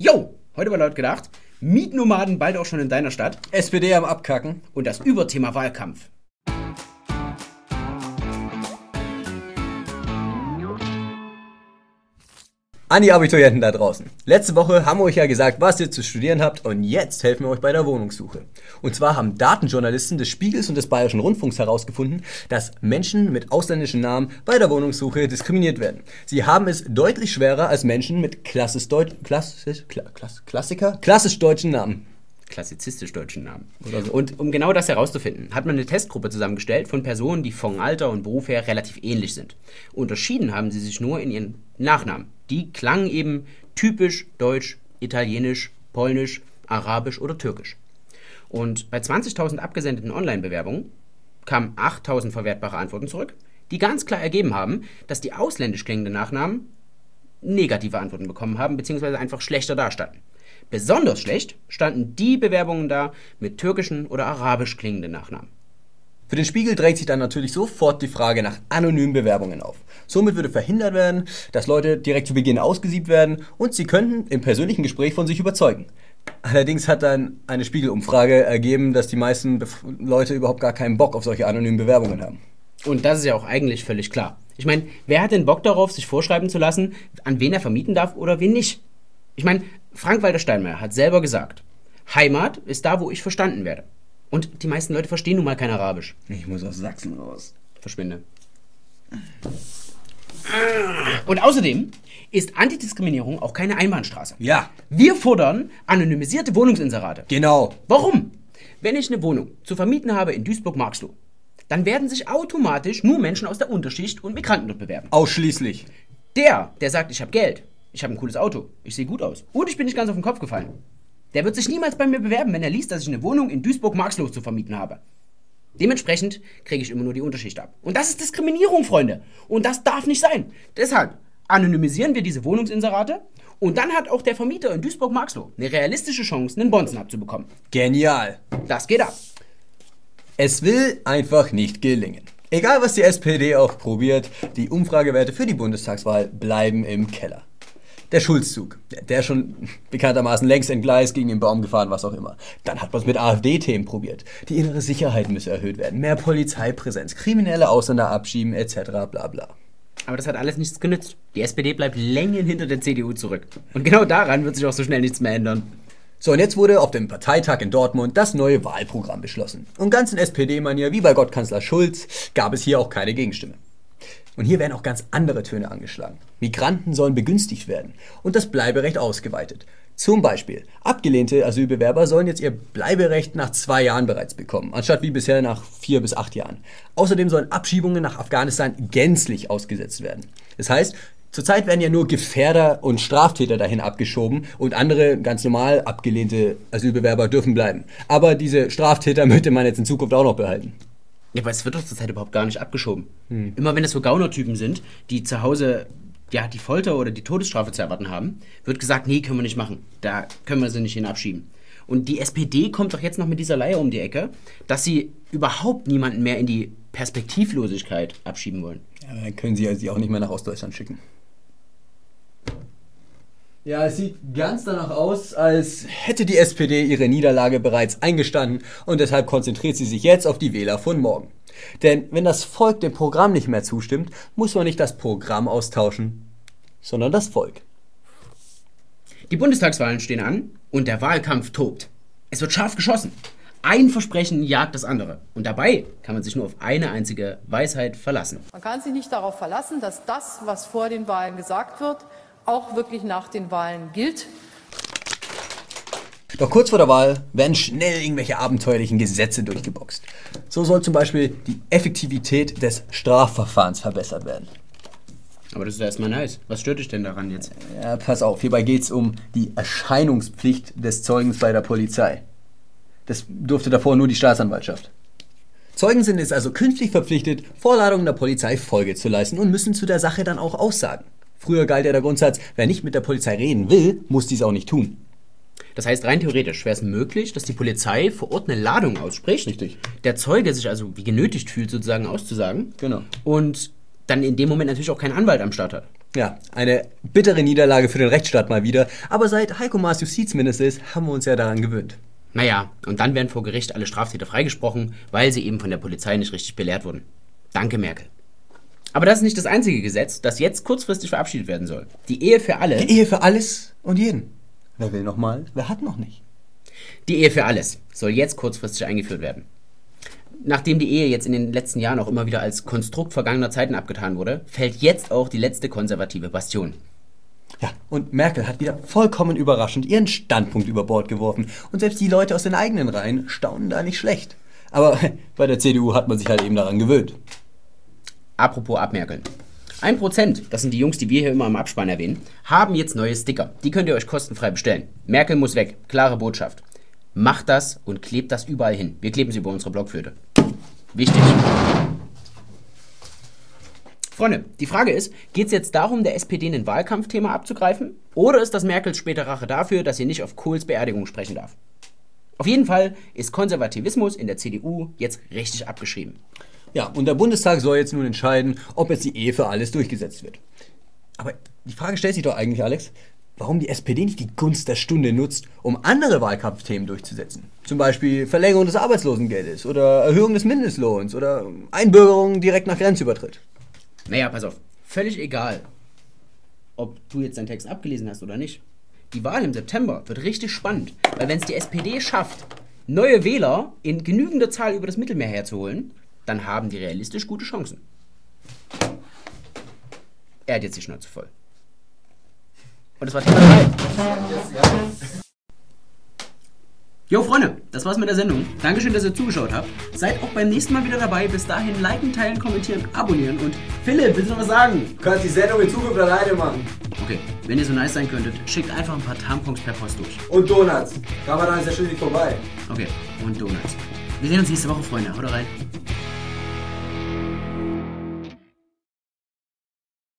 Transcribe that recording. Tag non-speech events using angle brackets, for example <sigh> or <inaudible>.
Jo, heute war laut gedacht, Mietnomaden bald auch schon in deiner Stadt SPD am Abkacken. und das Überthema Wahlkampf. An die Abiturienten da draußen. Letzte Woche haben wir euch ja gesagt, was ihr zu studieren habt und jetzt helfen wir euch bei der Wohnungssuche. Und zwar haben Datenjournalisten des Spiegels und des Bayerischen Rundfunks herausgefunden, dass Menschen mit ausländischen Namen bei der Wohnungssuche diskriminiert werden. Sie haben es deutlich schwerer als Menschen mit klassisch, Deut klassisch, Kla Klass Klassiker? klassisch deutschen Namen. Klassizistisch deutschen Namen. So. Und um genau das herauszufinden, hat man eine Testgruppe zusammengestellt von Personen, die von Alter und Beruf her relativ ähnlich sind. Unterschieden haben sie sich nur in ihren Nachnamen. Die klangen eben typisch deutsch, italienisch, polnisch, arabisch oder türkisch. Und bei 20.000 abgesendeten Online-Bewerbungen kamen 8.000 verwertbare Antworten zurück, die ganz klar ergeben haben, dass die ausländisch klingenden Nachnamen negative Antworten bekommen haben, beziehungsweise einfach schlechter dastanden. Besonders schlecht standen die Bewerbungen da mit türkischen oder arabisch klingenden Nachnamen. Für den Spiegel dreht sich dann natürlich sofort die Frage nach anonymen Bewerbungen auf. Somit würde verhindert werden, dass Leute direkt zu Beginn ausgesiebt werden und sie könnten im persönlichen Gespräch von sich überzeugen. Allerdings hat dann eine Spiegelumfrage ergeben, dass die meisten Bef Leute überhaupt gar keinen Bock auf solche anonymen Bewerbungen haben. Und das ist ja auch eigentlich völlig klar. Ich meine, wer hat denn Bock darauf, sich vorschreiben zu lassen, an wen er vermieten darf oder wen nicht? Ich meine, Frank-Walter Steinmeier hat selber gesagt, Heimat ist da, wo ich verstanden werde. Und die meisten Leute verstehen nun mal kein Arabisch. Ich muss aus Sachsen raus. Verschwinde. Und außerdem ist Antidiskriminierung auch keine Einbahnstraße. Ja, Wir fordern anonymisierte Wohnungsinserate. genau. Warum? Wenn ich eine Wohnung zu vermieten habe in Duisburg-Marxloh, dann werden sich automatisch nur Menschen aus der Unterschicht und Migranten dort bewerben. Ausschließlich. Der, der sagt, ich habe Geld, ich habe ein cooles Auto, ich sehe gut aus und ich bin nicht ganz auf den Kopf gefallen, der wird sich niemals bei mir bewerben, wenn er liest, dass ich eine Wohnung in Duisburg-Marxloh zu vermieten habe. Dementsprechend kriege ich immer nur die Unterschicht ab. Und das ist Diskriminierung, Freunde. Und das darf nicht sein. Deshalb anonymisieren wir diese Wohnungsinserate und dann hat auch der Vermieter in Duisburg-Marxloh eine realistische Chance, einen Bonzen abzubekommen. Genial. Das geht ab. Es will einfach nicht gelingen. Egal was die SPD auch probiert, die Umfragewerte für die Bundestagswahl bleiben im Keller. Der Schulzzug, der schon bekanntermaßen längst entgleist, gegen den Baum gefahren, was auch immer. Dann hat man es mit AfD-Themen probiert. Die innere Sicherheit müsse erhöht werden, mehr Polizeipräsenz, kriminelle Ausländer abschieben, etc. bla bla. Aber das hat alles nichts genützt. Die SPD bleibt Längen hinter der CDU zurück. Und genau daran wird sich auch so schnell nichts mehr ändern. So, und jetzt wurde auf dem Parteitag in Dortmund das neue Wahlprogramm beschlossen. Und ganz in SPD-Manier, wie bei Gottkanzler Schulz, gab es hier auch keine Gegenstimme. Und hier werden auch ganz andere Töne angeschlagen. Migranten sollen begünstigt werden und das Bleiberecht ausgeweitet. Zum Beispiel, abgelehnte Asylbewerber sollen jetzt ihr Bleiberecht nach zwei Jahren bereits bekommen, anstatt wie bisher nach vier bis acht Jahren. Außerdem sollen Abschiebungen nach Afghanistan gänzlich ausgesetzt werden. Das heißt, zurzeit werden ja nur Gefährder und Straftäter dahin abgeschoben und andere ganz normal abgelehnte Asylbewerber dürfen bleiben. Aber diese Straftäter <laughs> möchte man jetzt in Zukunft auch noch behalten. Ja, aber es wird doch zurzeit überhaupt gar nicht abgeschoben. Immer wenn es so Gaunertypen sind, die zu Hause ja, die Folter oder die Todesstrafe zu erwarten haben, wird gesagt, nee, können wir nicht machen. Da können wir sie nicht hin abschieben. Und die SPD kommt doch jetzt noch mit dieser Leihe um die Ecke, dass sie überhaupt niemanden mehr in die Perspektivlosigkeit abschieben wollen. Ja, dann können sie sie auch nicht mehr nach Ostdeutschland schicken. Ja, es sieht ganz danach aus, als hätte die SPD ihre Niederlage bereits eingestanden und deshalb konzentriert sie sich jetzt auf die Wähler von morgen. Denn wenn das Volk dem Programm nicht mehr zustimmt, muss man nicht das Programm austauschen, sondern das Volk. Die Bundestagswahlen stehen an und der Wahlkampf tobt. Es wird scharf geschossen. Ein Versprechen jagt das andere. Und dabei kann man sich nur auf eine einzige Weisheit verlassen. Man kann sich nicht darauf verlassen, dass das, was vor den Wahlen gesagt wird, auch wirklich nach den Wahlen gilt. Doch kurz vor der Wahl werden schnell irgendwelche abenteuerlichen Gesetze durchgeboxt. So soll zum Beispiel die Effektivität des Strafverfahrens verbessert werden. Aber das ist erstmal nice. Was stört dich denn daran jetzt? Ja, pass auf, hierbei geht es um die Erscheinungspflicht des Zeugens bei der Polizei. Das durfte davor nur die Staatsanwaltschaft. Zeugen sind jetzt also künftig verpflichtet, Vorladungen der Polizei Folge zu leisten und müssen zu der Sache dann auch aussagen. Früher galt ja der Grundsatz, wer nicht mit der Polizei reden will, muss dies auch nicht tun. Das heißt, rein theoretisch wäre es möglich, dass die Polizei vor Ort eine Ladung ausspricht. Richtig. Der Zeuge sich also wie genötigt fühlt, sozusagen auszusagen. Genau. Und dann in dem Moment natürlich auch keinen Anwalt am Start hat. Ja, eine bittere Niederlage für den Rechtsstaat mal wieder. Aber seit Heiko Maas Justizminister ist, haben wir uns ja daran gewöhnt. Naja, und dann werden vor Gericht alle Straftäter freigesprochen, weil sie eben von der Polizei nicht richtig belehrt wurden. Danke, Merkel. Aber das ist nicht das einzige Gesetz, das jetzt kurzfristig verabschiedet werden soll. Die Ehe für alle. Die Ehe für alles und jeden. Wer will noch mal? Wer hat noch nicht? Die Ehe für alles soll jetzt kurzfristig eingeführt werden. Nachdem die Ehe jetzt in den letzten Jahren auch immer wieder als Konstrukt vergangener Zeiten abgetan wurde, fällt jetzt auch die letzte konservative Bastion. Ja, und Merkel hat wieder vollkommen überraschend ihren Standpunkt über Bord geworfen. Und selbst die Leute aus den eigenen Reihen staunen da nicht schlecht. Aber <laughs> bei der CDU hat man sich halt eben daran gewöhnt. Apropos abmerkeln. Ein Prozent, das sind die Jungs, die wir hier immer im Abspann erwähnen, haben jetzt neue Sticker. Die könnt ihr euch kostenfrei bestellen. Merkel muss weg. Klare Botschaft. Macht das und klebt das überall hin. Wir kleben sie über unsere Blockflöte. Wichtig. Freunde, die Frage ist, geht es jetzt darum, der SPD ein Wahlkampfthema abzugreifen? Oder ist das Merkels später Rache dafür, dass sie nicht auf Kohls Beerdigung sprechen darf? Auf jeden Fall ist Konservativismus in der CDU jetzt richtig abgeschrieben. Ja, und der Bundestag soll jetzt nun entscheiden, ob jetzt die Ehe für alles durchgesetzt wird. Aber die Frage stellt sich doch eigentlich, Alex, warum die SPD nicht die Gunst der Stunde nutzt, um andere Wahlkampfthemen durchzusetzen. Zum Beispiel Verlängerung des Arbeitslosengeldes oder Erhöhung des Mindestlohns oder Einbürgerung direkt nach Grenzübertritt. Naja, pass auf. Völlig egal, ob du jetzt deinen Text abgelesen hast oder nicht. Die Wahl im September wird richtig spannend, weil wenn es die SPD schafft, neue Wähler in genügender Zahl über das Mittelmeer herzuholen, dann haben die realistisch gute Chancen. Er hat jetzt die Schnauze voll. Und das war Thema 3. Jo, Freunde, das war's mit der Sendung. Dankeschön, dass ihr zugeschaut habt. Seid auch beim nächsten Mal wieder dabei. Bis dahin liken, teilen, kommentieren, abonnieren. Und Philipp, willst du noch was sagen? Du kannst die Sendung in Zukunft alleine machen. Okay, wenn ihr so nice sein könntet, schickt einfach ein paar Tampons per Post durch. Und Donuts. Ramadan ist ja schon nicht vorbei. Okay, und Donuts. Wir sehen uns nächste Woche, Freunde. Haut rein.